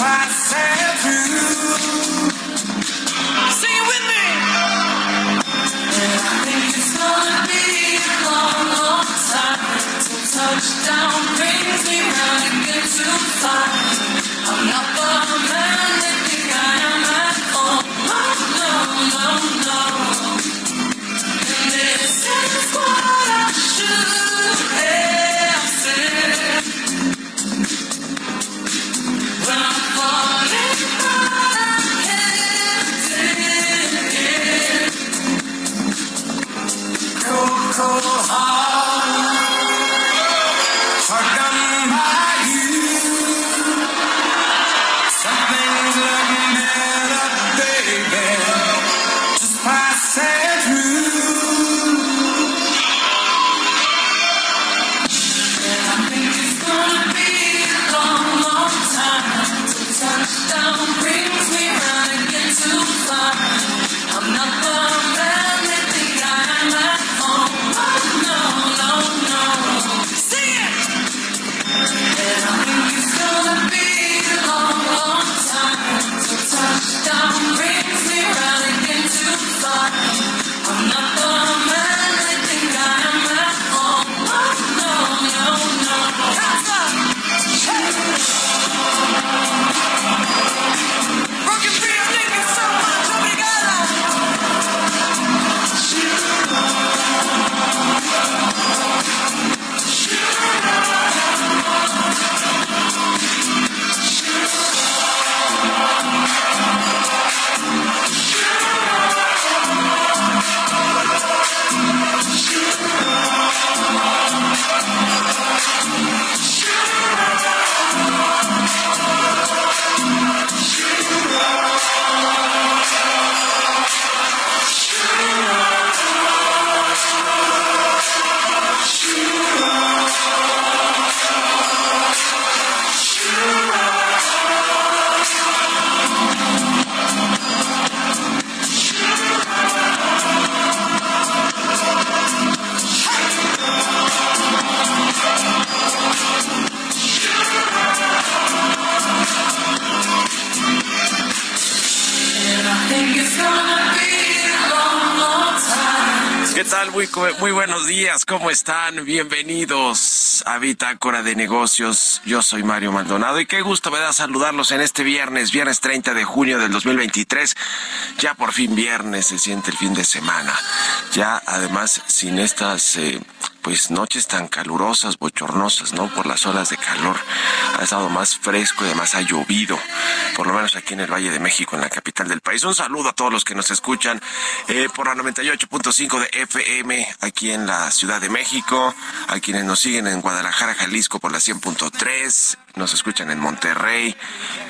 I'm not the man that think I am at. No, no, no, no. Buenos días, ¿cómo están? Bienvenidos a Bitácora de Negocios. Yo soy Mario Maldonado y qué gusto me da saludarlos en este viernes, viernes 30 de junio del 2023. Ya por fin viernes, se siente el fin de semana. Ya además sin estas... eh, pues noches tan calurosas, bochornosas, ¿no? Por las olas de calor. Ha estado más fresco y además ha llovido, por lo menos aquí en el Valle de México, en la capital del país. Un saludo a todos los que nos escuchan eh, por la 98.5 de FM aquí en la Ciudad de México, a quienes nos siguen en Guadalajara, Jalisco por la 100.3, nos escuchan en Monterrey,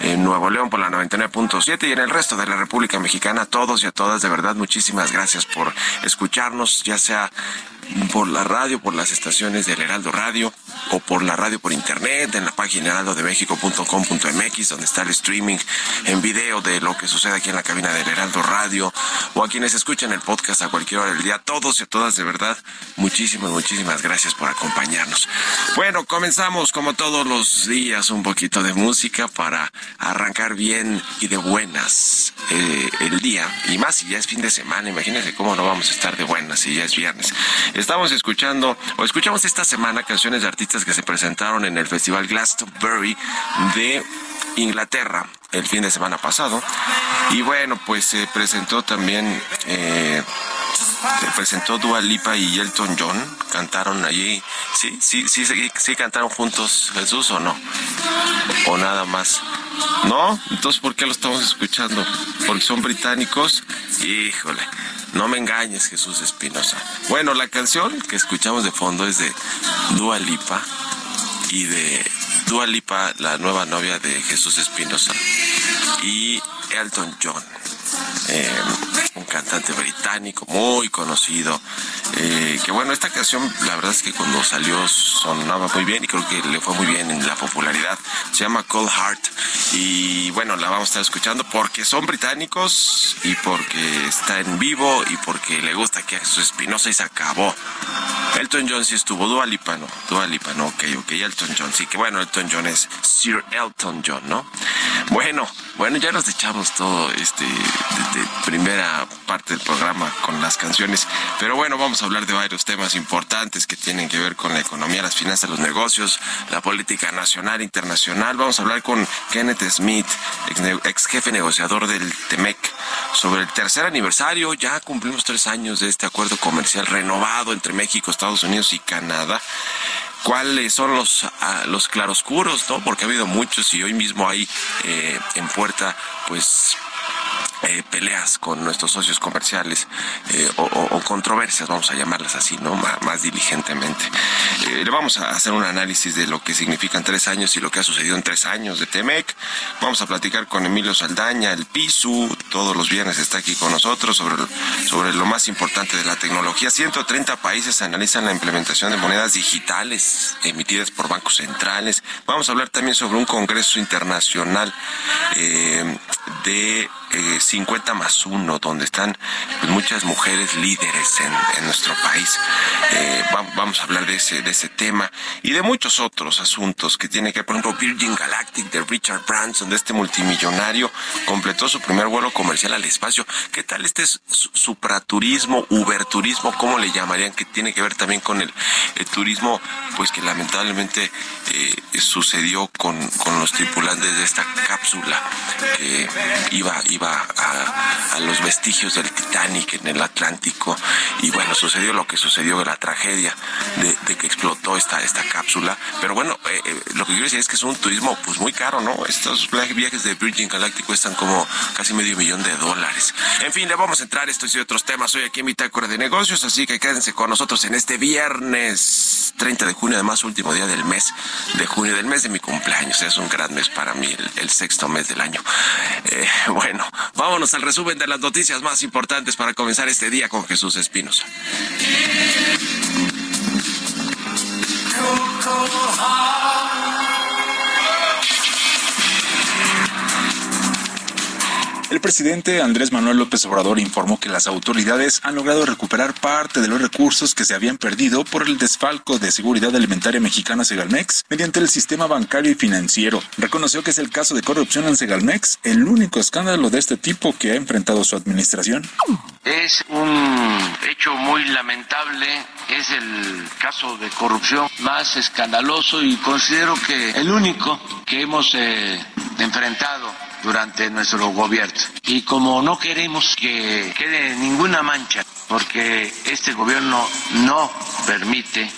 en Nuevo León por la 99.7 y en el resto de la República Mexicana. A todos y a todas, de verdad, muchísimas gracias por escucharnos, ya sea por la radio, por las estaciones del Heraldo Radio o por la radio por internet, en la página heraldodemexico.com.mx, donde está el streaming en video de lo que sucede aquí en la cabina del Heraldo Radio, o a quienes escuchan el podcast a cualquier hora del día. Todos y todas, de verdad, muchísimas, muchísimas gracias por acompañarnos. Bueno, comenzamos como todos los días un poquito de música para arrancar bien y de buenas eh, el día. Y más si ya es fin de semana, imagínense cómo no vamos a estar de buenas si ya es viernes. Estamos escuchando, o escuchamos esta semana canciones de artistas que se presentaron en el Festival Glastonbury de Inglaterra el fin de semana pasado. Y bueno, pues se presentó también, eh, se presentó Dua Lipa y Elton John, cantaron allí. Sí, sí, sí, sí, sí cantaron juntos Jesús o no. O nada más. ¿No? Entonces, ¿por qué lo estamos escuchando? Porque son británicos. Híjole. No me engañes, Jesús Espinosa. Bueno, la canción que escuchamos de fondo es de Dua Lipa y de Dua Lipa, la nueva novia de Jesús Espinosa, y Elton John. Eh, un cantante británico muy conocido. Eh, que bueno, esta canción la verdad es que cuando salió sonaba muy bien y creo que le fue muy bien en la popularidad. Se llama Cold Heart y bueno, la vamos a estar escuchando porque son británicos y porque está en vivo y porque le gusta que su Espinosa y se acabó. Elton John sí estuvo, Dua Lipa no, Dua Lipa no, ok, ok, Elton John, sí que bueno, Elton John es Sir Elton John, ¿no? Bueno, bueno, ya nos echamos todo este de, de primera parte del programa con las canciones, pero bueno, vamos a hablar de varios temas importantes que tienen que ver con la economía, las finanzas, los negocios, la política nacional, internacional. Vamos a hablar con Kenneth Smith, ex, ex jefe negociador del TEMEC, sobre el tercer aniversario. Ya cumplimos tres años de este acuerdo comercial renovado entre México, Estados Unidos y Canadá cuáles son los, uh, los claroscuros, ¿no? Porque ha habido muchos y hoy mismo hay eh, en puerta, pues, eh, peleas con nuestros socios comerciales eh, o, controversias, vamos a llamarlas así, ¿no? más, diligentemente. Eh, le vamos a hacer un análisis de lo que significan tres años y lo que ha sucedido en tres años de Temec. Vamos a platicar con Emilio Saldaña, el PISU, todos los viernes está aquí con nosotros sobre, sobre lo más importante de la tecnología. 130 países analizan la implementación de monedas digitales emitidas por bancos centrales. Vamos a hablar también sobre un congreso internacional de eh, 50 más 1, donde están pues, muchas mujeres líderes en, nuestro país. Eh, vamos, a hablar de ese, de ese tema y de muchos otros asuntos que tiene que ver, por ejemplo, Virgin Galactic de Richard Branson, de este multimillonario, completó su primer vuelo comercial al espacio. ¿Qué tal este supraturismo, uberturismo, cómo le llamarían, que tiene que ver también con el, el turismo, pues que lamentablemente eh, sucedió con, con los tripulantes de esta cápsula que iba, iba a, a, los vestigios del Titanic en el Atlántico y bueno, sucedió lo que sucedió, la tragedia de, de que explotó esta, esta cápsula. Pero bueno, eh, eh, lo que quiero decir es que es un turismo pues muy caro, ¿no? Estos viajes de Virgin Galactic cuestan como casi medio millón de dólares. En fin, le vamos a entrar estos y otros temas hoy aquí en Bitácora de Negocios, así que quédense con nosotros en este viernes 30 de junio, además último día del mes de junio, del mes de mi cumpleaños. Es un gran mes para mí, el, sexto mes del año. Eh, bueno, vámonos al resumen de las noticias más importantes para comenzar este día con Jesús Espinosa. El presidente Andrés Manuel López Obrador informó que las autoridades han logrado recuperar parte de los recursos que se habían perdido por el desfalco de seguridad alimentaria mexicana Segalmex mediante el sistema bancario y financiero. Reconoció que es el caso de corrupción en Segalmex, el único escándalo de este tipo que ha enfrentado su administración. Es un hecho muy lamentable, es el caso de corrupción más escandaloso y considero que el único que hemos eh, enfrentado durante nuestro gobierno. Y como no queremos que quede ninguna mancha, porque este gobierno no permite,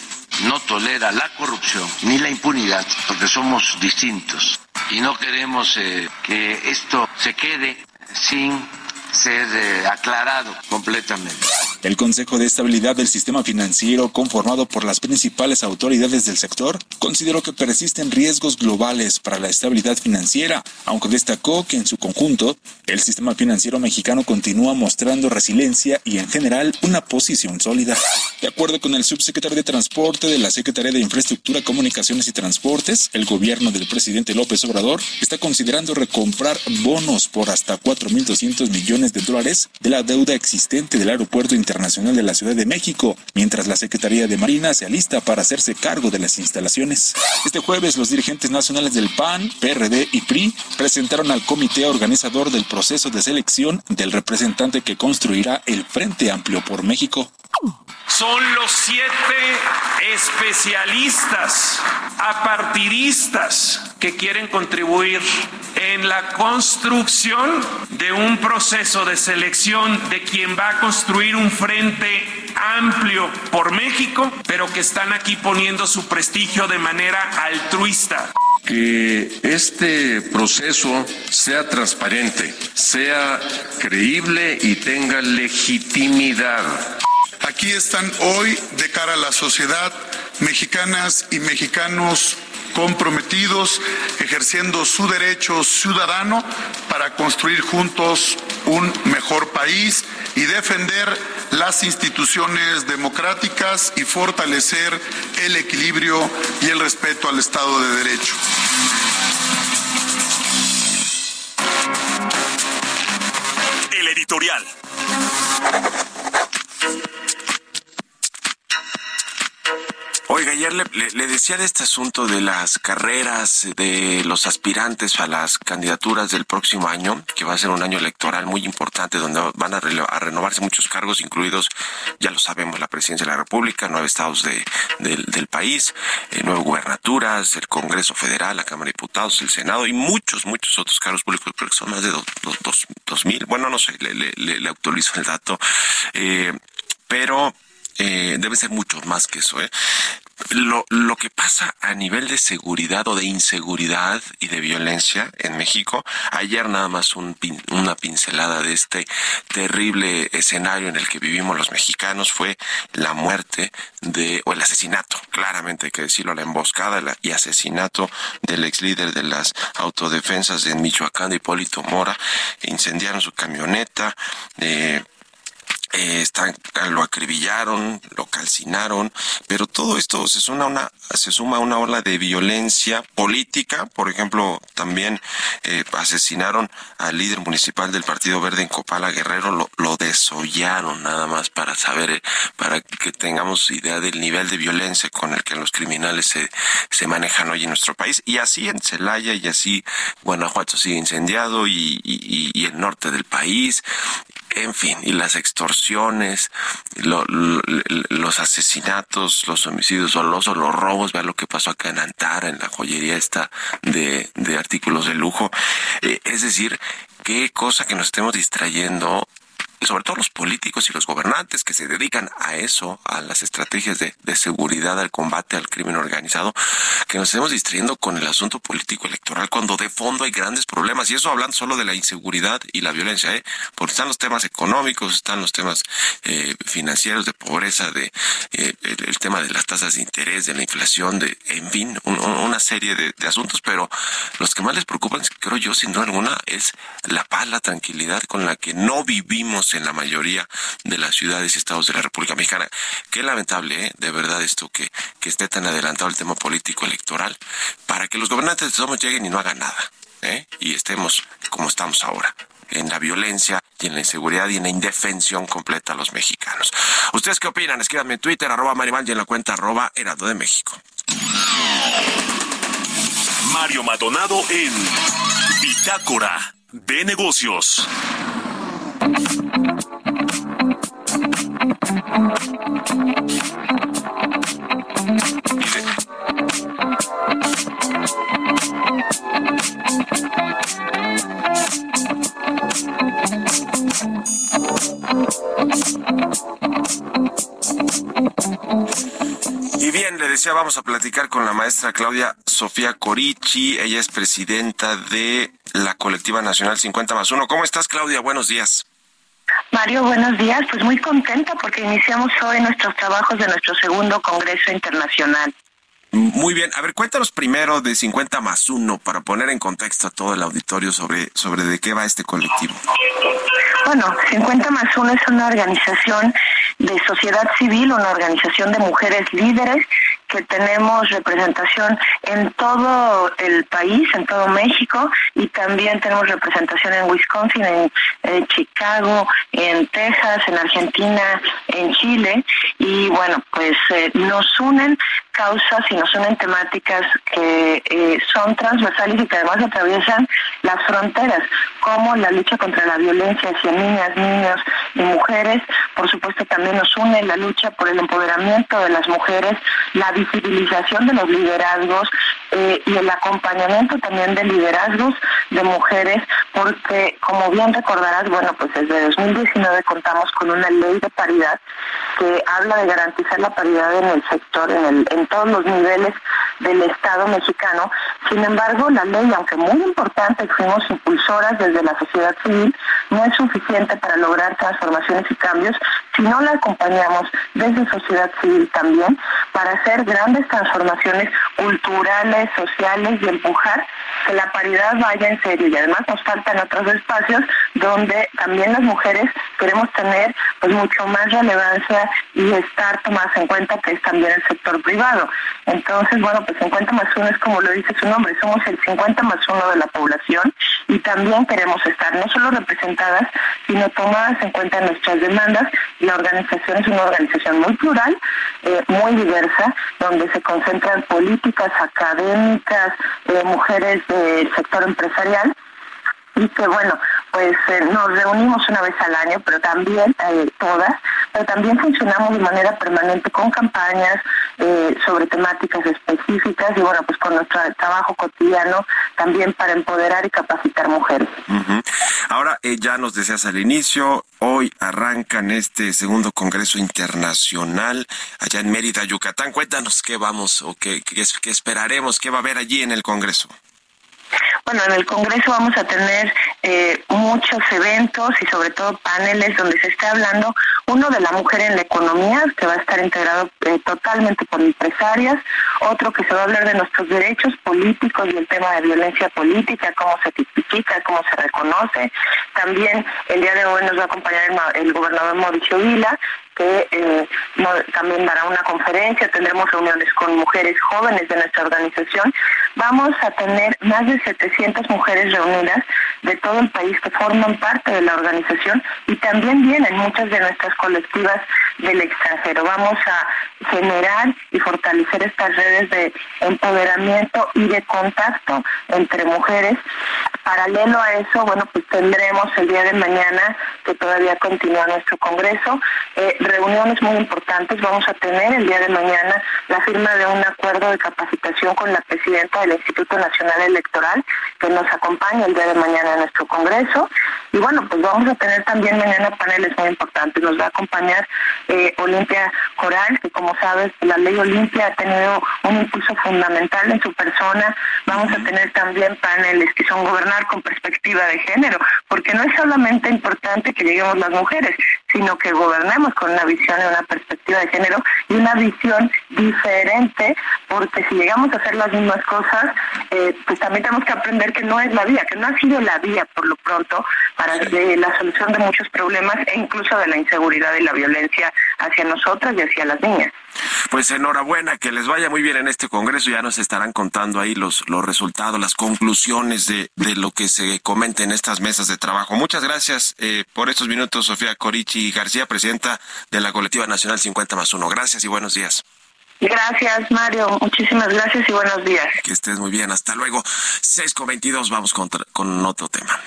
no tolera la corrupción ni la impunidad, porque somos distintos. Y no queremos eh, que esto se quede sin ser eh, aclarado completamente. El Consejo de Estabilidad del Sistema Financiero, conformado por las principales autoridades del sector, consideró que persisten riesgos globales para la estabilidad financiera, aunque destacó que en su conjunto el sistema financiero mexicano continúa mostrando resiliencia y en general una posición sólida. De acuerdo con el subsecretario de Transporte de la Secretaría de Infraestructura, Comunicaciones y Transportes, el gobierno del presidente López Obrador está considerando recomprar bonos por hasta 4.200 millones de dólares de la deuda existente del Aeropuerto Internacional de la Ciudad de México, mientras la Secretaría de Marina se alista para hacerse cargo de las instalaciones. Este jueves, los dirigentes nacionales del PAN, PRD y PRI presentaron al comité organizador del proceso de selección del representante que construirá el Frente Amplio por México. Son los siete especialistas, apartidistas, que quieren contribuir en la construcción de un proceso de selección de quien va a construir un frente amplio por México, pero que están aquí poniendo su prestigio de manera altruista que este proceso sea transparente, sea creíble y tenga legitimidad. Aquí están hoy de cara a la sociedad mexicanas y mexicanos comprometidos, ejerciendo su derecho ciudadano para construir juntos un mejor país y defender las instituciones democráticas y fortalecer el equilibrio y el respeto al Estado de Derecho. El editorial. Ayer le, le- decía de este asunto de las carreras de los aspirantes a las candidaturas del próximo año, que va a ser un año electoral muy importante donde van a, renovarse muchos cargos, incluidos, ya lo sabemos, la presidencia de la República, nueve estados de, del, país, eh, nueve gubernaturas, el Congreso Federal, la Cámara de Diputados, el Senado y muchos, muchos otros cargos públicos, creo que son más de dos, dos, mil, bueno, no sé, le actualizo el dato, eh, pero eh, debe ser mucho más que eso, ¿eh? Lo, lo que pasa a nivel de seguridad o de inseguridad y de violencia en México, ayer nada más un pin- una pincelada de este terrible escenario en el que vivimos los mexicanos fue la muerte de, o el asesinato, claramente hay que decirlo, la emboscada y asesinato del ex líder de las autodefensas de Michoacán, de Hipólito Mora, incendiaron su camioneta, eh, eh, están, lo acribillaron, lo calcinaron, pero todo esto se suma a una, se suma a una ola de violencia política. Por ejemplo, también eh, asesinaron al líder municipal del Partido Verde en Copala Guerrero, lo, lo desollaron nada más para saber, eh, para que tengamos idea del nivel de violencia con el que los criminales se, se manejan hoy en nuestro país. Y así en Celaya y así Guanajuato sigue incendiado y, y- y- y el norte del país en fin, y las extorsiones, lo- lo- los asesinatos, los homicidios dolosos, los robos, vea lo que pasó acá en Antara, en la joyería esta de, de artículos de lujo. Eh, es decir, qué cosa que nos estemos distrayendo sobre todo los políticos y los gobernantes que se dedican a eso, a las estrategias de, de seguridad, al combate al crimen organizado, que nos estemos distrayendo con el asunto político electoral cuando de fondo hay grandes problemas. Y eso hablando solo de la inseguridad y la violencia, ¿eh? porque están los temas económicos, están los temas eh, financieros, de pobreza, de eh, el, tema de las tasas de interés, de la inflación, de, en fin, un- un- una serie de, de asuntos, pero los que más les preocupan, creo yo, sin duda alguna, es la paz, la tranquilidad con la que no vivimos en la mayoría de las ciudades y estados de la República Mexicana. Qué lamentable, ¿eh? de verdad, esto que, que esté tan adelantado el tema político electoral, para que los gobernantes de lleguen y no hagan nada, ¿eh? y estemos como estamos ahora en la violencia y en la inseguridad y en la indefensión completa a los mexicanos. ¿Ustedes qué opinan? Escríbanme en Twitter, arroba Marimal y en la cuenta arroba Heraldo de México. Mario Maldonado en Bitácora de Negocios. Vamos a platicar con la maestra Claudia Sofía Corichi. Ella es presidenta de la colectiva nacional 50 más 1. ¿Cómo estás, Claudia? Buenos días. Mario, buenos días. Pues muy contenta porque iniciamos hoy nuestros trabajos de nuestro segundo Congreso Internacional. Muy bien, a ver, cuéntanos primero de 50 más 1 para poner en contexto a todo el auditorio sobre, sobre de qué va este colectivo. Bueno, 50 más 1 es una organización de sociedad civil, una organización de mujeres líderes que tenemos representación en todo el país, en todo México, y también tenemos representación en Wisconsin, en, Chicago, en Texas, en Argentina, en Chile, y bueno, pues eh, nos unen causas y nos unen temáticas que eh, son transversales y que además atraviesan las fronteras, como la lucha contra la violencia hacia niñas, niños y mujeres. Por supuesto, también nos une la lucha por el empoderamiento de las mujeres, la visibilización de los liderazgos eh, y el acompañamiento también de liderazgos de mujeres, porque como bien recordarás, bueno, pues desde 2019 contamos con una ley de paridad que habla de garantizar la paridad en el sector, en, el, en todos los niveles del Estado mexicano. Sin embargo, la ley, aunque muy importante, fuimos impulsoras desde la sociedad civil, no es suficiente para lograr transformaciones y cambios no la acompañamos desde sociedad civil también para hacer grandes transformaciones culturales, sociales y empujar que la paridad vaya en serio. Y además nos faltan otros espacios donde también las mujeres queremos tener pues mucho más relevancia y estar tomadas en cuenta que es también el sector privado. Entonces, bueno, pues 50 más 1 es como lo dice su nombre, somos el 50 más 1 de la población y también queremos estar no solo representadas, sino tomadas en cuenta nuestras demandas. La organización es una organización muy plural, eh, muy diversa, donde se concentran políticas, académicas, mujeres del sector empresarial y que bueno, pues eh, nos reunimos una vez al año, pero también eh, todas, pero también funcionamos de manera permanente con campañas eh, sobre temáticas específicas y bueno, pues con nuestro trabajo cotidiano también para empoderar y capacitar mujeres. Ujú. Ahora, eh, ya nos decías al inicio, hoy arrancan este segundo Congreso Internacional allá en Mérida, Yucatán. Cuéntanos qué vamos o qué, qué esperaremos, qué va a haber allí en el Congreso. Bueno, en el Congreso vamos a tener eh, muchos eventos y sobre todo paneles donde se esté hablando, uno de la mujer en la economía, que va a estar integrado eh, totalmente por empresarias, otro que se va a hablar de nuestros derechos políticos y el tema de violencia política, cómo se tipifica, cómo se reconoce. También el día de hoy nos va a acompañar el, el gobernador Mauricio Vila, que eh, también dará una conferencia, tendremos reuniones con mujeres jóvenes de nuestra organización. Vamos a tener más de 700 mujeres reunidas de todo el país que forman parte de la organización y también vienen muchas de nuestras colectivas del extranjero. Vamos a generar y fortalecer estas redes de empoderamiento y de contacto entre mujeres. Paralelo a eso, bueno, pues tendremos el día de mañana, que todavía continúa nuestro congreso, eh, reuniones muy importantes. Vamos a tener el día de mañana la firma de un acuerdo de capacitación con la presidenta del Instituto Nacional Electoral, que nos acompaña el día de mañana en nuestro congreso. Y bueno, pues vamos a tener también mañana paneles muy importantes. Nos va a acompañar eh, Olimpia Coral, que como sabes, la ley Olimpia ha tenido un impulso fundamental en su persona. Vamos a tener también paneles que son gobernar con perspectiva de género, porque no es solamente importante que lleguemos las mujeres, sino que gobernemos con una visión y una perspectiva de género y una visión diferente, porque si llegamos a hacer las mismas cosas, eh, pues también tenemos que aprender que no es la vía, que no ha sido la vía por lo pronto para eh, la solución de muchos problemas e incluso de la inseguridad y la violencia hacia nosotras y hacia las niñas. Pues enhorabuena, que les vaya muy bien en este Congreso. Ya nos estarán contando ahí los, los resultados, las conclusiones de, de lo que se comenta en estas mesas de trabajo. Muchas gracias eh, por estos minutos, Sofía Corichi García, presidenta de la Colectiva Nacional 50 más 1. Gracias y buenos días. Gracias, Mario. Muchísimas gracias y buenos días. Que estés muy bien. Hasta luego. 6 con 22, vamos con, con otro tema.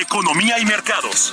Economía y mercados.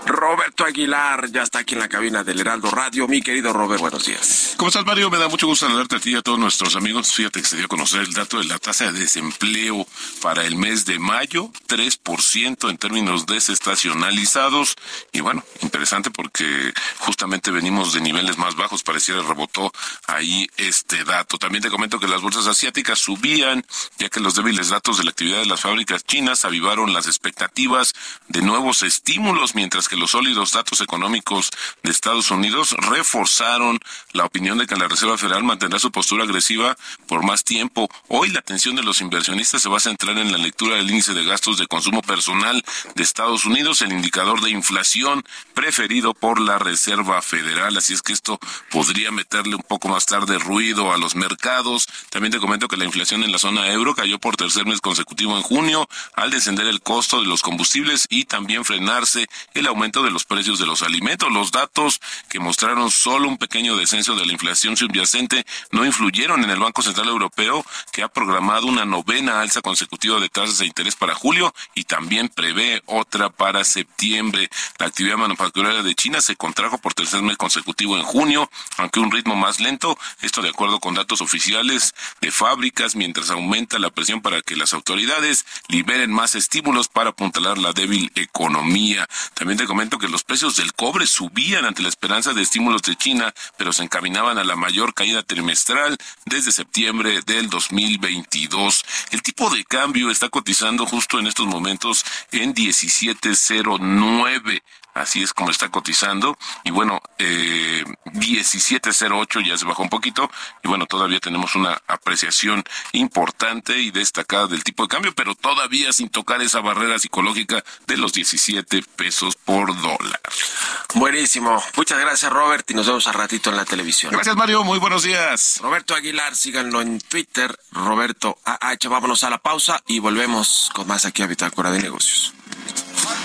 Roberto Aguilar ya está aquí en la cabina del Heraldo Radio. Mi querido Robert, buenos días. ¿Cómo estás, Mario? Me da mucho gusto saludarte a ti y a todos nuestros amigos. Fíjate que se dio a conocer el dato de la tasa de desempleo para el mes de mayo, 3% en términos desestacionalizados. Y bueno, interesante porque justamente venimos de niveles más bajos, pareciera rebotó ahí este dato. También te comento que las bolsas asiáticas subían, ya que los débiles datos de la actividad de las fábricas chinas avivaron las expectativas de nuevos estímulos, mientras que los sólidos datos económicos de Estados Unidos reforzaron la opinión de que la Reserva Federal mantendrá su postura agresiva por más tiempo. Hoy la atención de los inversionistas se va a centrar en la lectura del índice de gastos de consumo personal de Estados Unidos, el indicador de inflación preferido por la Reserva Federal. Así es que esto podría meterle un poco más tarde ruido a los mercados. También te comento que la inflación en la zona euro cayó por tercer mes consecutivo en junio al descender el costo de los combustibles y también frenarse el aumento de los precios de los alimentos. Los datos que mostraron solo un pequeño descenso de la inflación subyacente no influyeron en el Banco Central Europeo, que ha programado una novena alza consecutiva de tasas de interés para julio y también prevé otra para septiembre. La actividad manufacturera de China se contrajo por tercer mes consecutivo en junio, aunque un ritmo más lento, esto de acuerdo con datos oficiales de fábricas, mientras aumenta la presión para que las autoridades liberen más estímulos para apuntalar la débil economía. También comento que los precios del cobre subían ante la esperanza de estímulos de China, pero se encaminaban a la mayor caída trimestral desde septiembre del 2022. El tipo de cambio está cotizando justo en estos momentos en 1709 así es como está cotizando. Y bueno eh, 1708 ya se bajó un poquito. Y bueno todavía tenemos una apreciación importante y destacada del tipo de cambio pero todavía sin tocar esa barrera psicológica de los 17 pesos por dólar. Buenísimo. Muchas gracias Robert y nos vemos a ratito en la televisión. Gracias Mario. Muy buenos días. Roberto Aguilar síganlo en Twitter Roberto AH vámonos a la pausa y volvemos con más aquí a Bitácora de Negocios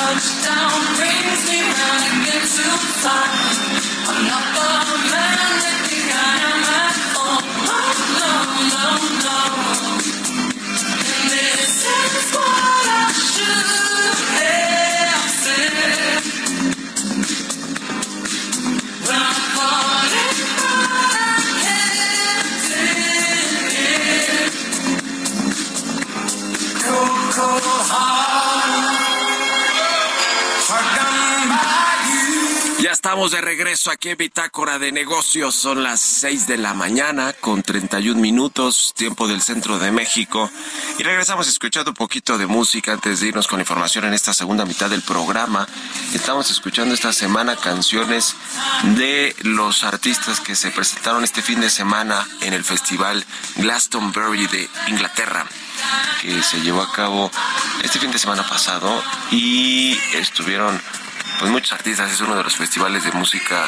Touchdown brings me round again to find I'm de regreso aquí en Bitácora de Negocios. Son las 6 de la mañana con 31 minutos, tiempo del centro de México. Y regresamos escuchando un poquito de música antes de irnos con información en esta segunda mitad del programa. Estamos escuchando esta semana canciones de los artistas que se presentaron este fin de semana en el festival Glastonbury de Inglaterra que se llevó a cabo este fin de semana pasado y estuvieron pues muchos artistas, es uno de los festivales de música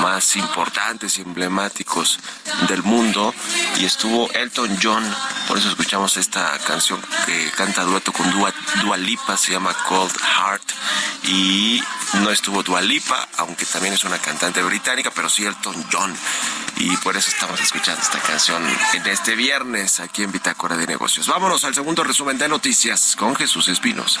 más importantes y emblemáticos del mundo y estuvo Elton John, por eso escuchamos esta canción que canta dueto con Dua, se llama Cold Heart y no estuvo Dua Lipa, aunque también es una cantante británica, pero sí Elton John y por eso estamos escuchando esta canción en este viernes aquí en Bitácora de Negocios. Vámonos al segundo resumen de noticias con Jesús Espinosa.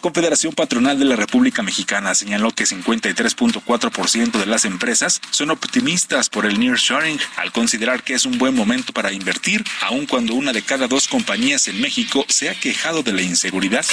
Confederación Patronal de la República Mexicana señaló que 53.4% de las empresas son optimistas por el nearshoring al considerar que es un buen momento para invertir, aun cuando una de cada dos compañías en México se ha quejado de la inseguridad.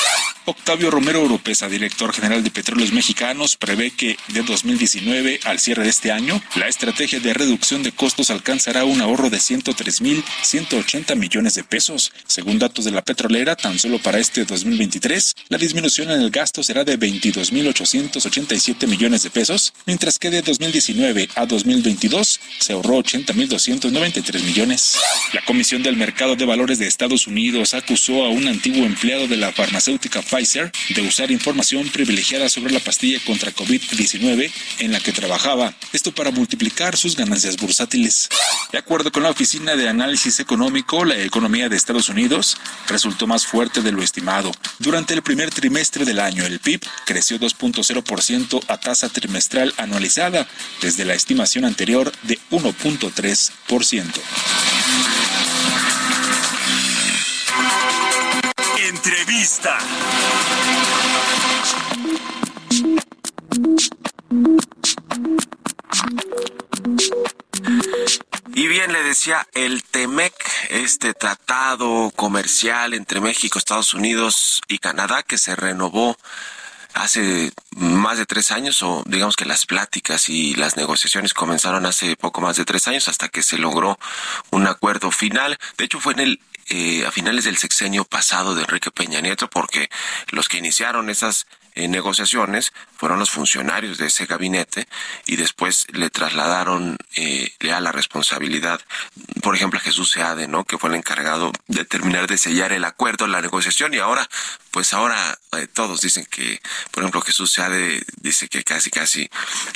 Octavio Romero Oropesa, director general de Petróleos Mexicanos, prevé que de 2019 al cierre de este año, la estrategia de reducción de costos alcanzará un ahorro de 103.180 millones de pesos. Según datos de la petrolera, tan solo para este 2023, la disminución en el gasto será de 22.887 millones de pesos, mientras que de 2019 a 2022 se ahorró 80.293 millones. La Comisión del Mercado de Valores de Estados Unidos acusó a un antiguo empleado de la farmacéutica Pfizer de usar información privilegiada sobre la pastilla contra COVID-19 en la que trabajaba, esto para multiplicar sus ganancias bursátiles. De acuerdo con la Oficina de Análisis Económico, la economía de Estados Unidos resultó más fuerte de lo estimado. Durante el primer trimestre del año, el PIB creció 2.0% a tasa trimestral anualizada, desde la estimación anterior de 1.3%. Entrevista. El TEMEC, este tratado comercial entre México, Estados Unidos y Canadá, que se renovó hace más de tres años, o digamos que las pláticas y las negociaciones comenzaron hace poco más de tres años hasta que se logró un acuerdo final. De hecho, fue en el eh, a finales del sexenio pasado de Enrique Peña Nieto, porque los que iniciaron esas eh, negociaciones fueron los funcionarios de ese gabinete y después le trasladaron eh, a la responsabilidad, por ejemplo, a Jesús Seade, ¿no? Que fue el encargado de terminar de sellar el acuerdo, la negociación y ahora, pues ahora eh, todos dicen que, por ejemplo, Jesús Seade dice que casi, casi,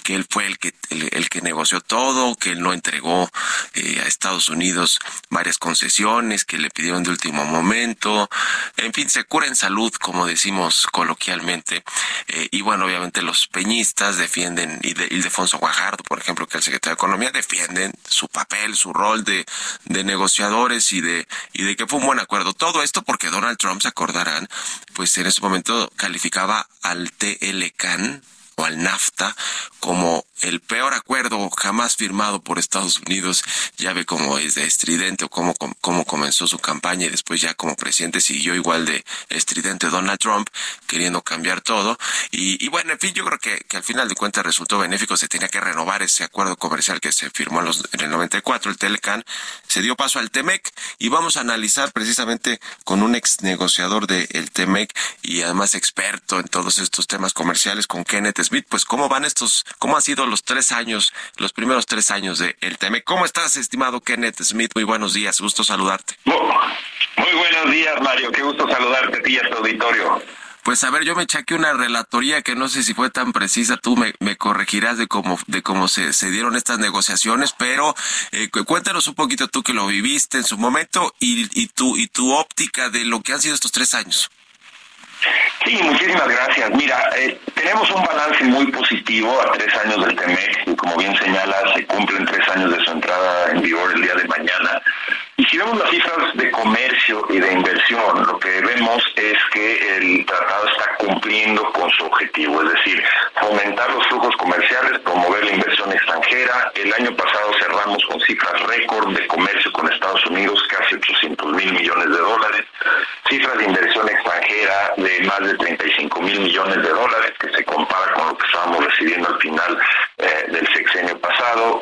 que él fue el que, el, el que negoció todo, que él no entregó eh, a Estados Unidos varias concesiones que le pidieron de último momento, en fin, se cura en salud, como decimos coloquialmente, eh, y bueno, obviamente los peñistas defienden, y de Ildefonso Guajardo, por ejemplo, que es el secretario de Economía, defienden su papel, su rol de, de negociadores y de, y de que fue un buen acuerdo. Todo esto porque Donald Trump, se acordarán, pues en ese momento calificaba al TLCAN, al NAFTA como el peor acuerdo jamás firmado por Estados Unidos. Ya ve cómo es de estridente o cómo, cómo comenzó su campaña y después ya como presidente siguió igual de estridente Donald Trump queriendo cambiar todo. Y, bueno, en fin, yo creo que, al final de cuentas resultó benéfico. Se tenía que renovar ese acuerdo comercial que se firmó en, los, el 94, el Telecan. Se dio paso al TEMEC y vamos a analizar precisamente con un ex negociador del de TEMEC y además experto en todos estos temas comerciales con Kenneth Smith, pues cómo van estos, cómo han sido los tres años, los primeros tres años de el TEMEC. ¿Cómo estás, estimado Kenneth Smith? Muy buenos días, gusto saludarte. Muy, buenos días, Mario, qué gusto saludarte a ti y a tu auditorio. Pues a ver, yo me echaqué una relatoría que no sé si fue tan precisa, tú me, me corregirás de cómo, de cómo se, se dieron estas negociaciones, pero eh, cuéntanos un poquito tú que lo viviste en su momento y, y, tu, y tu óptica de lo que han sido estos tres años. Sí, muchísimas gracias. Mira, eh, tenemos un balance muy positivo a tres años del TEMEC y como bien señala, se cumplen tres años de su entrada en vigor el día de mañana. Y si vemos las cifras de comercio y de inversión, lo que vemos es que el tratado está cumpliendo con su objetivo, es decir, fomentar los flujos comerciales, promover la inversión extranjera. El año pasado cerramos con cifras récord de comercio con Estados Unidos, casi 800 mil millones de dólares, cifras de inversión extranjera de más de 35 mil millones de dólares, que se compara con lo que estábamos recibiendo al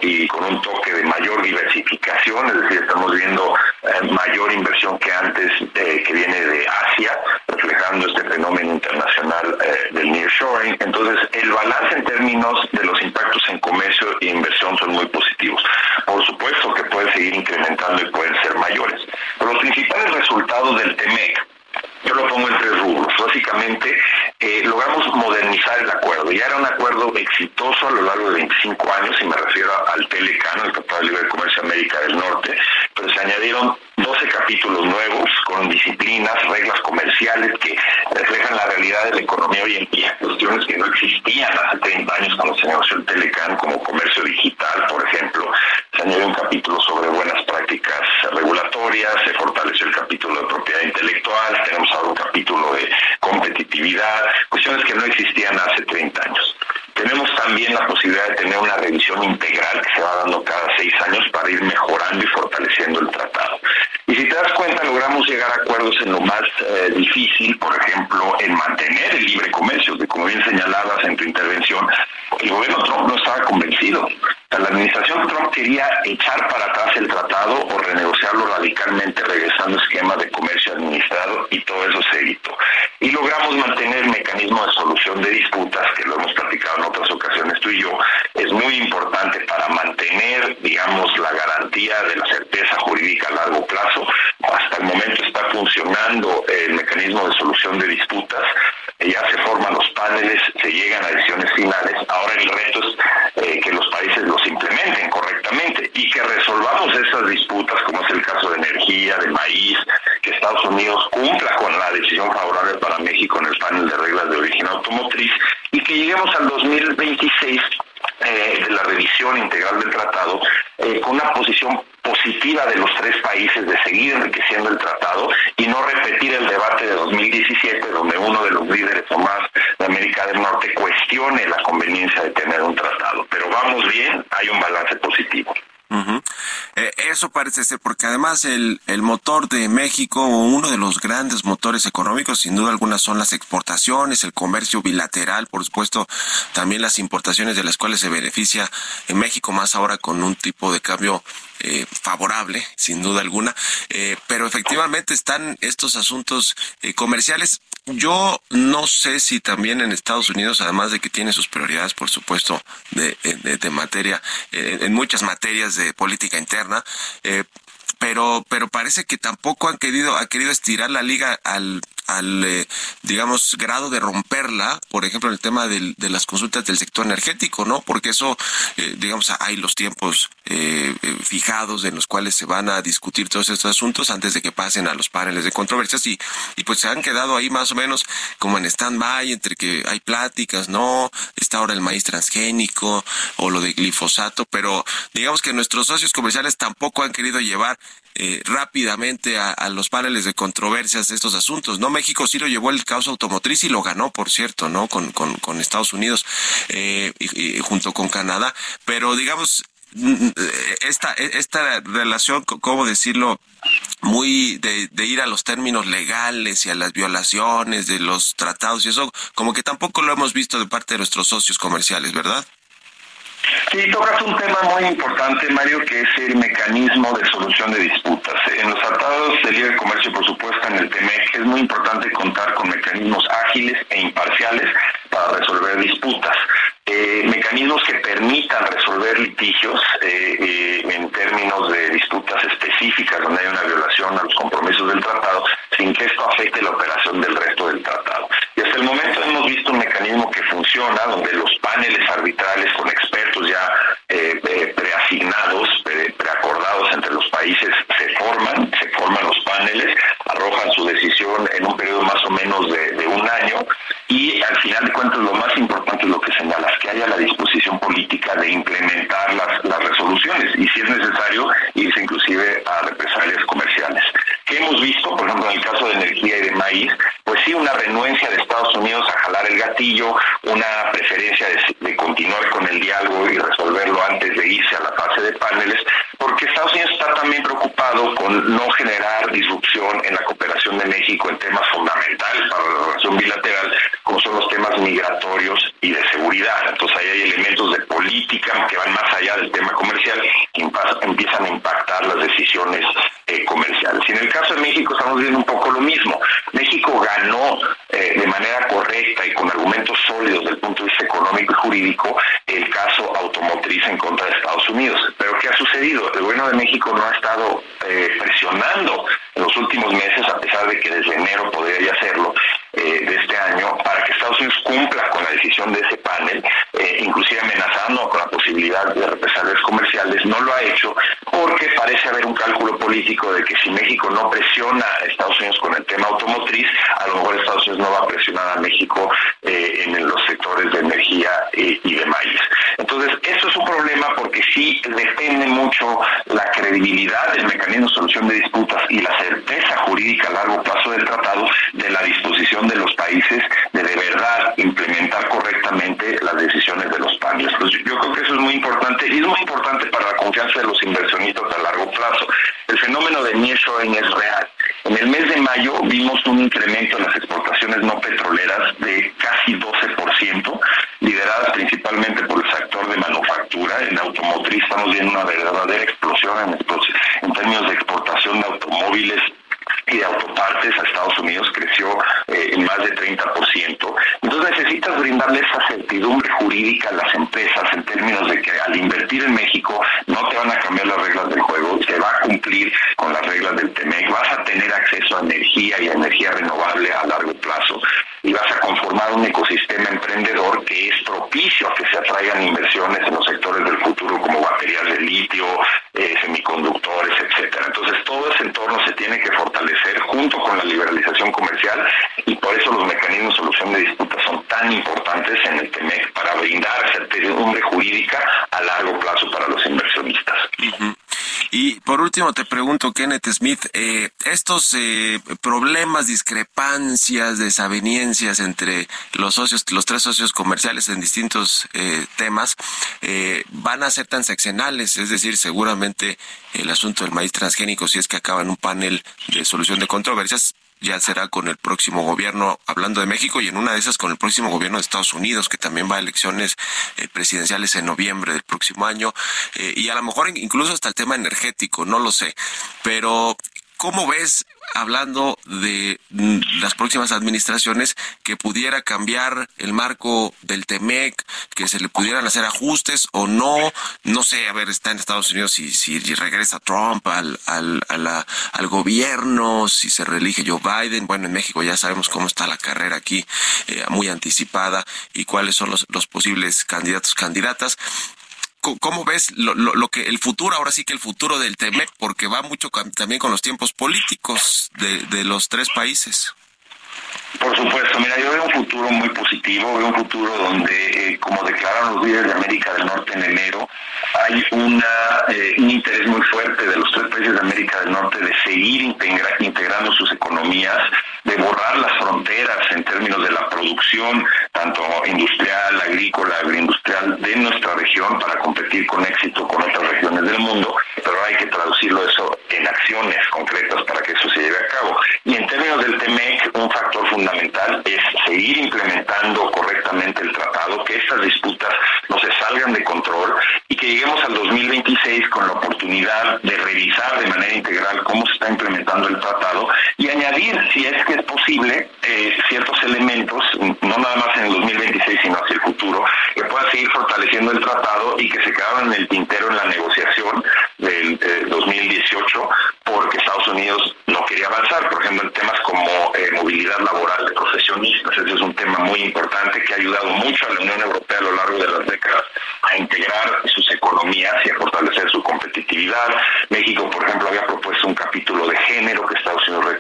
y con un toque de mayor diversificación, es decir, estamos viendo eh, mayor inversión que antes eh, que viene de Asia, reflejando este fenómeno internacional del nearshoring. Entonces, el balance en términos de los impactos en comercio e inversión son muy positivos. Por supuesto que pueden seguir incrementando y pueden ser mayores. Pero los principales resultados del TEMEC yo lo pongo en tres rubros. Básicamente, eh, logramos modernizar el acuerdo. Ya era un acuerdo exitoso a lo largo de 25 años, y me refiero al TELECAN, el Tratado de Libre Comercio América del Norte, pero se añadieron 12 capítulos nuevos con disciplinas, reglas comerciales que reflejan la realidad de la economía hoy en día, cuestiones que no existían hace 30 años cuando se negoció el Telecan, como comercio digital, por ejemplo. Se añadió un capítulo sobre buenas prácticas regulatorias, se fortaleció el capítulo de propiedad intelectual, tenemos ahora un capítulo de competitividad, cuestiones que no existían hace 30 años. Tenemos también la posibilidad de tener una revisión integral que se va dando cada seis años para ir mejorando y fortaleciendo el tratado. Y si te das cuenta, logramos llegar a acuerdos en lo más eh, difícil, por ejemplo, en mantener el libre comercio, que como bien señalabas en tu intervención, el gobierno Trump no estaba convencido. La administración Trump quería echar para atrás el tratado o renegociarlo radicalmente, regresando a esquemas de comercio administrado y todo eso se evitó. Y logramos mantener el de disputas, que lo hemos platicado en otras ocasiones tú y yo, es muy importante para mantener, digamos, la garantía de la certeza jurídica a largo plazo. Hasta el momento está funcionando el mecanismo de solución de disputas ya se forman los paneles, se llegan a decisiones finales. Ahora el reto es eh, que los países los implementen correctamente y que resolvamos esas disputas, como es el caso de energía, de maíz, que Estados Unidos cumpla con la decisión favorable para México en el panel de reglas de origen automotriz y que lleguemos al 2026 eh, de la revisión integral del tratado eh, con una posición positiva de los tres países de seguir enriqueciendo el tratado y no repetir el debate de 2017 donde uno de los líderes o más de América del Norte cuestione la conveniencia de tener un tratado. Pero vamos bien, hay un balance positivo. Eh, eso parece ser, porque el, motor de México, uno de los grandes motores económicos, sin duda alguna, son las exportaciones, el comercio bilateral, por supuesto, también las importaciones de las cuales se beneficia en México, más ahora con un tipo de cambio eh, favorable, sin duda alguna. Eh, pero efectivamente están estos asuntos comerciales. Yo no sé si también en Estados Unidos, además de que tiene sus prioridades, por supuesto, de, de, materia, en muchas materias de política interna, eh, pero pero parece que tampoco han querido ha querido estirar la liga al al, eh, digamos, grado de romperla, por ejemplo, en el tema del, de las consultas del sector energético, ¿no? Porque eso, eh, digamos, hay los tiempos eh, fijados en los cuales se van a discutir todos estos asuntos antes de que pasen a los paneles de controversias y, y pues se han quedado ahí más o menos como en stand-by entre que hay pláticas, ¿no? Está ahora el maíz transgénico o lo de glifosato, pero digamos que nuestros socios comerciales tampoco han querido llevar eh, rápidamente a, los paneles de controversias estos asuntos. No, México sí lo llevó el caos automotriz y lo ganó, por cierto, ¿no? Con, con, Estados Unidos eh, y, junto con Canadá. Pero digamos, esta, esta relación, ¿cómo decirlo? muy de, de, ir a los términos legales y a las violaciones de los tratados y eso, como que tampoco lo hemos visto de parte de nuestros socios comerciales, ¿verdad? Sí, tocas un tema muy importante, Mario, que es el mecanismo de solución de disputas. En los tratados de libre comercio, por supuesto, en el TEMEC, es muy importante contar con mecanismos ágiles e imparciales para resolver disputas. Eh, mecanismos que permitan resolver litigios eh, eh, en términos de disputas específicas donde hay una violación a los compromisos del tratado sin que esto afecte la operación del resto del tratado. Y hasta el momento hemos visto un mecanismo que funciona donde los paneles arbitrales con expertos ya preasignados, preacordados entre los países se forman, se forman los paneles, arrojan su decisión en un periodo más o menos de, un año y al final de cuentas lo más importante es lo que señalas, que haya la disposición política de implementar las, las resoluciones y si es necesario irse inclusive a represalias comerciales. ¿Qué hemos visto, por ejemplo, en el caso de energía y de maíz? Pues sí, una renuencia de Estados Unidos a jalar el gatillo, una preferencia de, continuar con el diálogo y resolverlo antes de irse a la fase de paneles, porque Estados Unidos está también preocupado con no generar disrupción en la cooperación de México en temas fundamentales para la relación bilateral, como son los temas migratorios y de seguridad. Entonces ahí hay elementos de política que van más allá del tema comercial que empiezan a impactar las decisiones eh, comerciales. Y en el caso de México estamos viendo un poco lo mismo. México ganó eh, de manera correcta y con argumentos sólidos desde el punto de vista económico y jurídico el caso automotriz en contra de Estados Unidos. Pero ¿qué ha sucedido? El gobierno de México no ha estado eh, presionando en los últimos meses, a pesar de que desde enero podría ya hacerlo, eh, de este año para que Estados Unidos cumpla con la decisión de ese panel, eh, inclusive amenazando con la posibilidad de represalias comerciales, no lo ha hecho porque parece haber un cálculo político de que si México no presiona a Estados Unidos con el tema automotriz, a lo mejor Estados Unidos no va a presionar a México eh, en los sectores de energía y de maíz. Entonces, eso es un problema porque sí depende mucho la credibilidad del mecanismo de solución de disputas y la certeza jurídica a largo plazo del tratado de la disposición de los de de verdad implementar correctamente las decisiones de los paneles. Pues yo creo que eso es muy importante y es muy importante para la confianza de los inversionistas a largo plazo. El fenómeno de nearshoring es real. En el mes de mayo vimos un incremento en las exportaciones no petroleras de casi 12%, lideradas principalmente por el sector de manufactura. En automotriz estamos viendo una verdadera explosión en, en términos de exportación de automóviles y de autopartes a Estados Unidos creció eh, en más de 30%. Entonces necesitas brindarle esa certidumbre jurídica a las empresas en términos de que al invertir en México no te van a cambiar las reglas del juego, se va a cumplir con las reglas del TEMEC, vas a tener acceso a energía y a energía renovable a largo plazo y vas a conformar un ecosistema emprendedor que es propicio a que se atraigan inversiones en los sectores del futuro como baterías de litio, eh, semiconductores, etcétera. Entonces todo ese entorno se tiene que fortalecer junto con la liberalización comercial y por eso los mecanismos de solución de disputas son tan importantes en el TEMEC para brindar certidumbre jurídica a largo plazo para los inversionistas. Y por te pregunto, Kenneth Smith, eh, estos eh, problemas, discrepancias, desaveniencias entre los socios, los tres socios comerciales en distintos eh, temas, van a ser tan seccionales, es decir, seguramente el asunto del maíz transgénico, si es que acaba en un panel de solución de controversias, ya será con el próximo gobierno, hablando de México, y en una de esas con el próximo gobierno de Estados Unidos, que también va a elecciones eh, presidenciales en noviembre del próximo año, eh, y a lo mejor incluso hasta el tema energético, no lo sé. Pero, ¿cómo ves hablando de mm, las próximas administraciones que pudiera cambiar el marco del TEMEC, que se le pudieran hacer ajustes o no, no sé, a ver, está en Estados Unidos y si regresa Trump al, al, al gobierno, si se reelige Joe Biden, bueno, en México ya sabemos cómo está la carrera aquí, eh, muy anticipada y cuáles son los, los posibles candidatos, candidatas. ¿Cómo ves lo, lo, que el futuro, ahora sí que el futuro del TEMEC, porque va mucho también con los tiempos políticos de, de los tres países? Por supuesto, mira, yo veo un futuro muy positivo, veo un futuro donde, eh, como declararon los líderes de América del Norte en enero, hay una, eh, un interés muy fuerte de los tres países de América del Norte de seguir integra integrando sus economías, de borrar las fronteras en términos de la producción, tanto industrial, agrícola, agroindustrial de nuestra región para competir con éxito con otras regiones del mundo, pero hay que traducirlo eso en acciones concretas para que eso se lleve a cabo. Y en términos del TEMEC, un factor fundamental es seguir implementando correctamente el tratado, que estas disputas no se salgan de control y que lleguemos al 2026 con la oportunidad de revisar de manera integral cómo se está implementando el tratado y añadir, si es que posible, eh, ciertos elementos, no nada más en el 2026, sino hacia el futuro, que puedan seguir fortaleciendo el tratado y que se quedaron en el tintero en la negociación del 2018 porque Estados Unidos no quería avanzar, por ejemplo, en temas como eh, movilidad laboral de profesionistas, ese es un tema muy importante que ha ayudado mucho a la Unión Europea a lo largo de las décadas a integrar sus economías y a fortalecer su competitividad. México, por ejemplo, había propuesto un capítulo de género que Estados Unidos.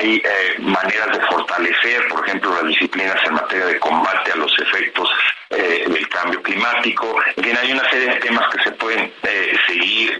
Hay eh, maneras de fortalecer, por ejemplo, las disciplinas en materia de combate a los efectos eh, del cambio climático. En fin, hay una serie de temas que se pueden eh, seguir,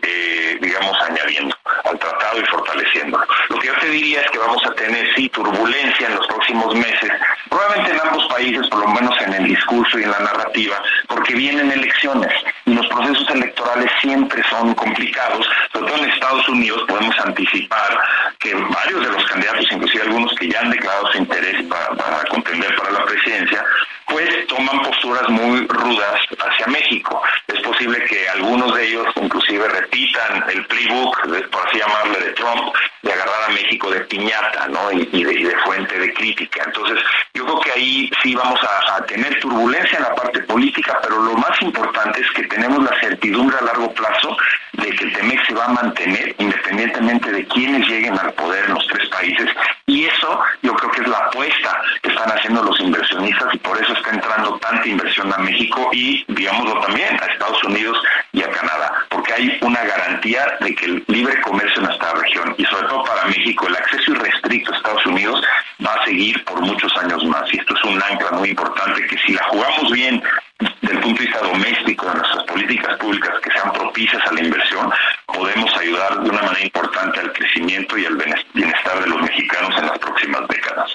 digamos, añadiendo al tratado y fortaleciendo. Lo que yo te diría es que vamos a tener, sí, turbulencia en los próximos meses, probablemente en ambos países, por lo menos en el discurso y en la narrativa, porque vienen elecciones y los procesos electorales siempre son complicados, sobre todo en Estados Unidos podemos anticipar que varios de los candidatos, inclusive algunos que ya han declarado su interés para, para contender para la presidencia, pues toman posturas muy rudas hacia México. Es posible que algunos de ellos inclusive repitan el playbook, por así llamarle, de Trump, de agarrar a México de piñata, ¿no? Y, de, fuente de crítica. Entonces, yo creo que ahí sí vamos a, a, tener turbulencia en la parte política, pero lo más importante es que tenemos la certidumbre a largo plazo de que el TEMEX se va a mantener independientemente de quiénes lleguen al poder en los tres países. Y eso yo creo que es la apuesta que están haciendo los inversionistas y por eso está entrando tanta inversión a México y, digámoslo también, a Estados Unidos y a Canadá, porque hay una garantía de que el libre comercio en nuestra región y sobre todo para México el acceso irrestricto a Estados Unidos va a seguir por muchos años más y esto es un ancla muy importante que si la jugamos bien desde el punto de vista doméstico de nuestras políticas públicas que sean propicias a la inversión, podemos ayudar de una manera importante al crecimiento y al bienestar de los mexicanos en las próximas décadas.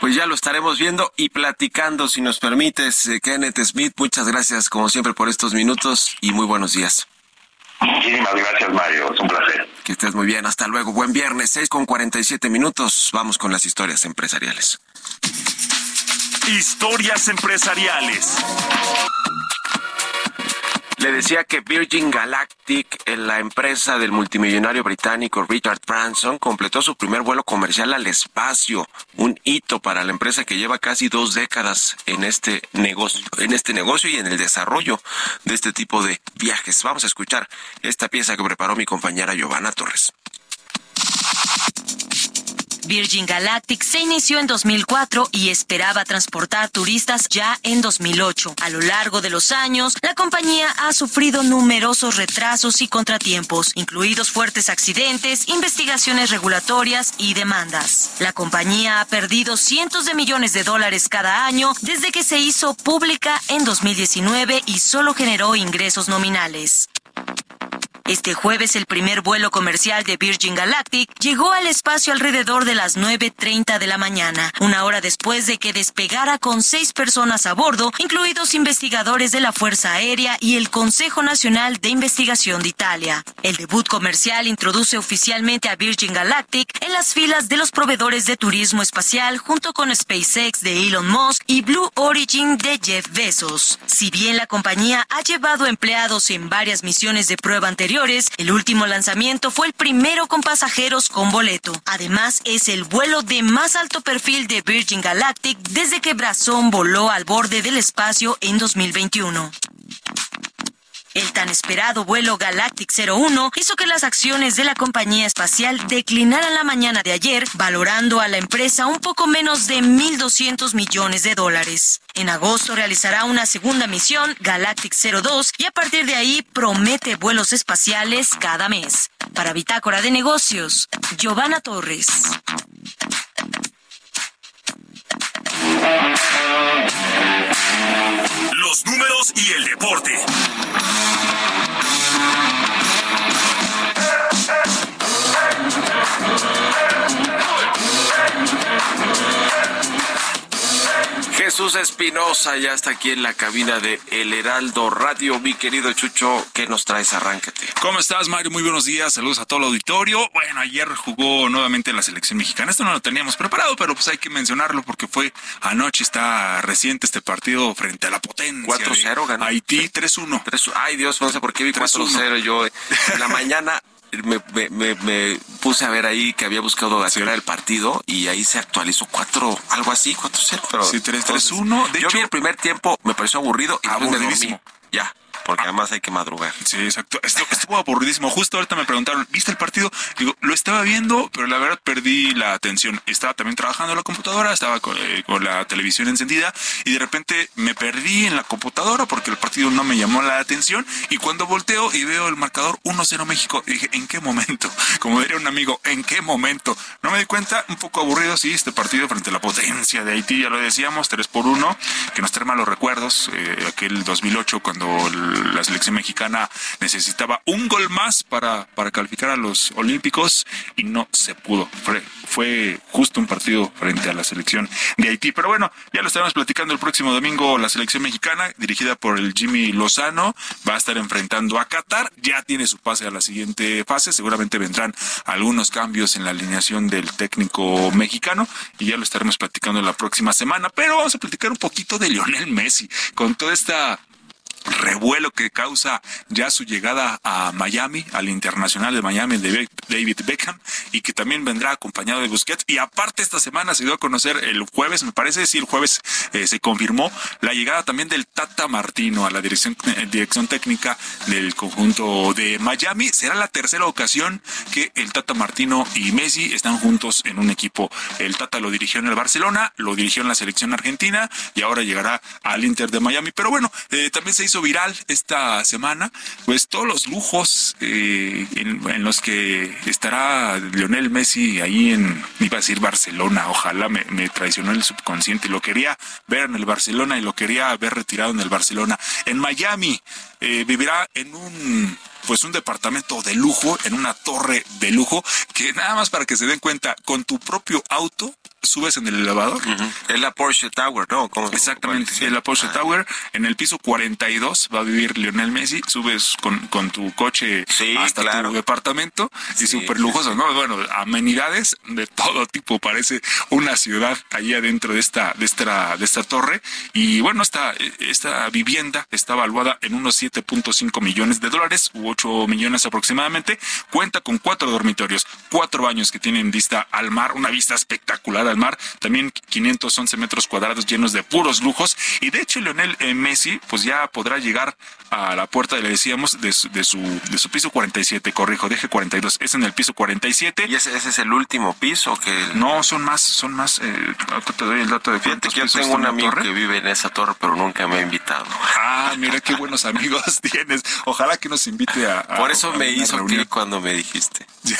Pues ya lo estaremos viendo y platicando, si nos permites, eh, Kenneth Smith. Muchas gracias, como siempre, por estos minutos y muy buenos días. Muchísimas gracias, Mario. Es un placer. Que estés muy bien. Hasta luego. Buen viernes, 6 con 47 minutos. Vamos con las historias empresariales. Historias empresariales. Le decía que Virgin Galactic, la empresa del multimillonario británico Richard Branson, completó su primer vuelo comercial al espacio, un hito para la empresa que lleva casi dos décadas en este negocio, en este negocio y en el desarrollo de este tipo de viajes. Vamos a escuchar esta pieza que preparó mi compañera Giovanna Torres. Virgin Galactic se inició en 2004 y esperaba transportar turistas ya en 2008. A lo largo de los años, la compañía ha sufrido numerosos retrasos y contratiempos, incluidos fuertes accidentes, investigaciones regulatorias y demandas. La compañía ha perdido cientos de millones de dólares cada año desde que se hizo pública en 2019 y solo generó ingresos nominales. Este jueves el primer vuelo comercial de Virgin Galactic llegó al espacio alrededor de las 9.30 de la mañana, una hora después de que despegara con seis personas a bordo, incluidos investigadores de la Fuerza Aérea y el Consejo Nacional de Investigación de Italia. El debut comercial introduce oficialmente a Virgin Galactic en las filas de los proveedores de turismo espacial junto con SpaceX de Elon Musk y Blue Origin de Jeff Bezos. Si bien la compañía ha llevado empleados en varias misiones de prueba el último lanzamiento fue el primero con pasajeros con boleto. Además, es el vuelo de más alto perfil de Virgin Galactic desde que Brazón voló al borde del espacio en 2021. El tan esperado vuelo Galactic 01 hizo que las acciones de la compañía espacial declinaran la mañana de ayer, valorando a la empresa un poco menos de 1.200 millones de dólares. En agosto realizará una segunda misión, Galactic 02, y a partir de ahí promete vuelos espaciales cada mes. Para Bitácora de Negocios, Giovanna Torres. Los números y el deporte. Jesús Espinosa ya está aquí en la cabina de El Heraldo Radio. Mi querido Chucho, ¿qué nos traes? Arráncate. ¿Cómo estás, Mario? Muy buenos días. Saludos a todo el auditorio. Bueno, ayer jugó nuevamente la selección mexicana. Esto no lo teníamos preparado, pero pues hay que mencionarlo porque fue anoche, está reciente este partido frente a la potencia. 4-0 ganó. Haití 3-1. Ay, Dios, no sé por qué vi 4-0 yo. En la mañana me, me, me, puse a ver ahí que había buscado la el partido y ahí se actualizó 4, algo así, 4-0. Sí, 3-3-1. Yo vi el primer tiempo, me pareció aburrido y aburridísimo. Ya porque además hay que madrugar. Sí, exacto. Estuvo aburridísimo. Justo ahorita me preguntaron, ¿viste el partido? Digo, lo estaba viendo, pero la verdad perdí la atención. Estaba también trabajando en la computadora, estaba eh, con, la televisión encendida y de repente me perdí en la computadora porque el partido no me llamó la atención y cuando volteo y veo el marcador 1-0 México, dije, ¿en qué momento? Como diría un amigo, ¿en qué momento? No me di cuenta, un poco aburrido, sí, este partido frente a la potencia de Haití, ya lo decíamos, 3 por 1, que nos trae malos recuerdos, eh, aquel 2008 cuando el la selección mexicana necesitaba un gol más para, para calificar a los Olímpicos y no se pudo. Fue, fue justo un partido frente a la selección de Haití. Pero bueno, ya lo estaremos platicando el próximo domingo. La selección mexicana, dirigida por el Jimmy Lozano, va a estar enfrentando a Qatar. Ya tiene su pase a la siguiente fase. Seguramente vendrán algunos cambios en la alineación del técnico mexicano y ya lo estaremos platicando la próxima semana. Pero vamos a platicar un poquito de Lionel Messi con toda esta revuelo que causa ya su llegada a Miami, al Internacional de Miami de David Beckham, y que también vendrá acompañado de Busquets. Y aparte esta semana se dio a conocer el jueves, me parece, sí, el jueves eh, se confirmó la llegada también del Tata Martino a la dirección, eh, dirección técnica del conjunto de Miami. Será la tercera ocasión que el Tata Martino y Messi están juntos en un equipo. El Tata lo dirigió en el Barcelona, lo dirigió en la selección argentina y ahora llegará al Inter de Miami. Pero bueno, eh, también se hizo viral esta semana, pues todos los lujos eh, en, los que estará Lionel Messi ahí en, iba a decir Barcelona, ojalá me, traicionó el subconsciente, lo quería ver en el Barcelona y lo quería ver retirado en el Barcelona. En Miami eh, vivirá en un pues un departamento de lujo, en una torre de lujo, que nada más para que se den cuenta, con tu propio auto subes en el elevador. Es la Porsche Tower, ¿no? ¿Cómo- Exactamente, cuál? sí, es la Porsche Tower. En el piso 42 va a vivir Lionel Messi. Subes con, con tu coche hasta claro. tu departamento y súper lujoso, ¿no? Bueno, amenidades de todo tipo. Parece una ciudad allí adentro de esta, de esta, de esta torre. Y bueno, esta, esta vivienda está valuada en unos 7.5 millones de dólares u 8 millones aproximadamente. Cuenta con cuatro dormitorios, cuatro baños que tienen vista al mar, una vista espectacular al mar, también 511 metros cuadrados llenos de puros lujos. Y de hecho, Lionel eh, Messi, pues ya podrá llegar a la puerta, le decíamos, de su, de su, de su piso 47, corrijo, deje 42, es en el piso 47. ¿Y ese, ese es el último piso que No, son más, son más, eh, ahorita te doy el dato de Fíjate que yo tengo un amigo torre. que vive en esa torre, pero nunca me ha invitado. Ah, mira qué buenos amigos tienes. Ojalá que nos invite a. a- Por eso a me hizo reunión. clic cuando me dijiste. Ya,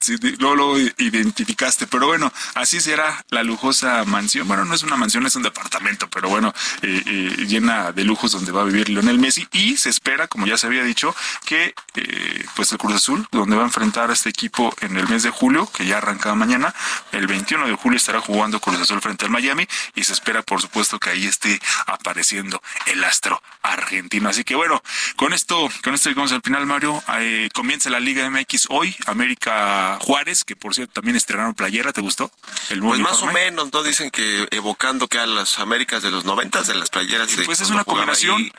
sí, luego lo identificaste. Pero bueno, así será la lujosa mansión. Bueno, no es una mansión, es un departamento, pero bueno, eh, eh, llena de lujos donde va a vivir Lionel Messi. Y se espera, como ya se había dicho, que eh, pues el Cruz Azul, donde va a enfrentar a este equipo en el mes de julio, que ya arranca mañana, el 21 de julio estará jugando Cruz Azul frente al Miami. Y se espera, por supuesto, que ahí esté apareciendo el astro argentino. Así que bueno, con esto, con esto llegamos al final, Mario. Eh, comienza la Liga MX hoy. América Juárez, que por cierto también estrenaron playera, ¿te gustó? El Pues más o menos, ¿no? Dicen que evocando que a las Américas de los noventas, de las playeras. de Pues es una combinación. ahí,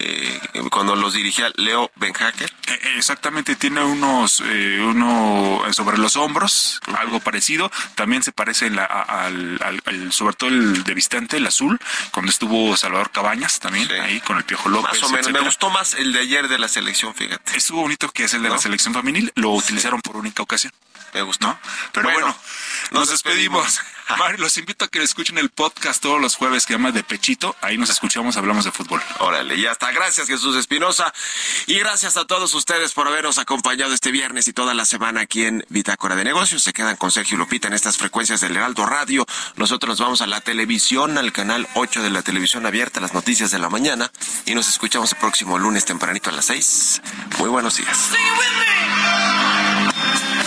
eh, cuando los dirigía Leo Benhacker. Eh, eh, Exactamente, tiene unos, eh, uno sobre los hombros, algo parecido. También se parece la- al, al- al- sobre todo el de Vistante, el azul, cuando estuvo Salvador Cabañas también, ahí con el Piojo López. Más o menos. Me gustó más el de ayer de la selección, fíjate. Estuvo bonito que es el de la selección femenil, lo utilizaron por única ocasión. Me gustó. Pero bueno, nos despedimos. Mario, los invito a que escuchen el podcast todos los jueves que llama De Pechito. Ahí nos escuchamos, hablamos de fútbol. Órale, ya está. Gracias, Jesús Espinosa. Y gracias a todos ustedes por habernos acompañado este viernes y toda la semana aquí en Bitácora de Negocios. Se quedan con Sergio Lupita en estas frecuencias del Heraldo Radio. Nosotros nos vamos a la televisión, al canal 8 de la televisión abierta, las noticias de la mañana. Y nos escuchamos el próximo lunes tempranito a las 6. Muy buenos días.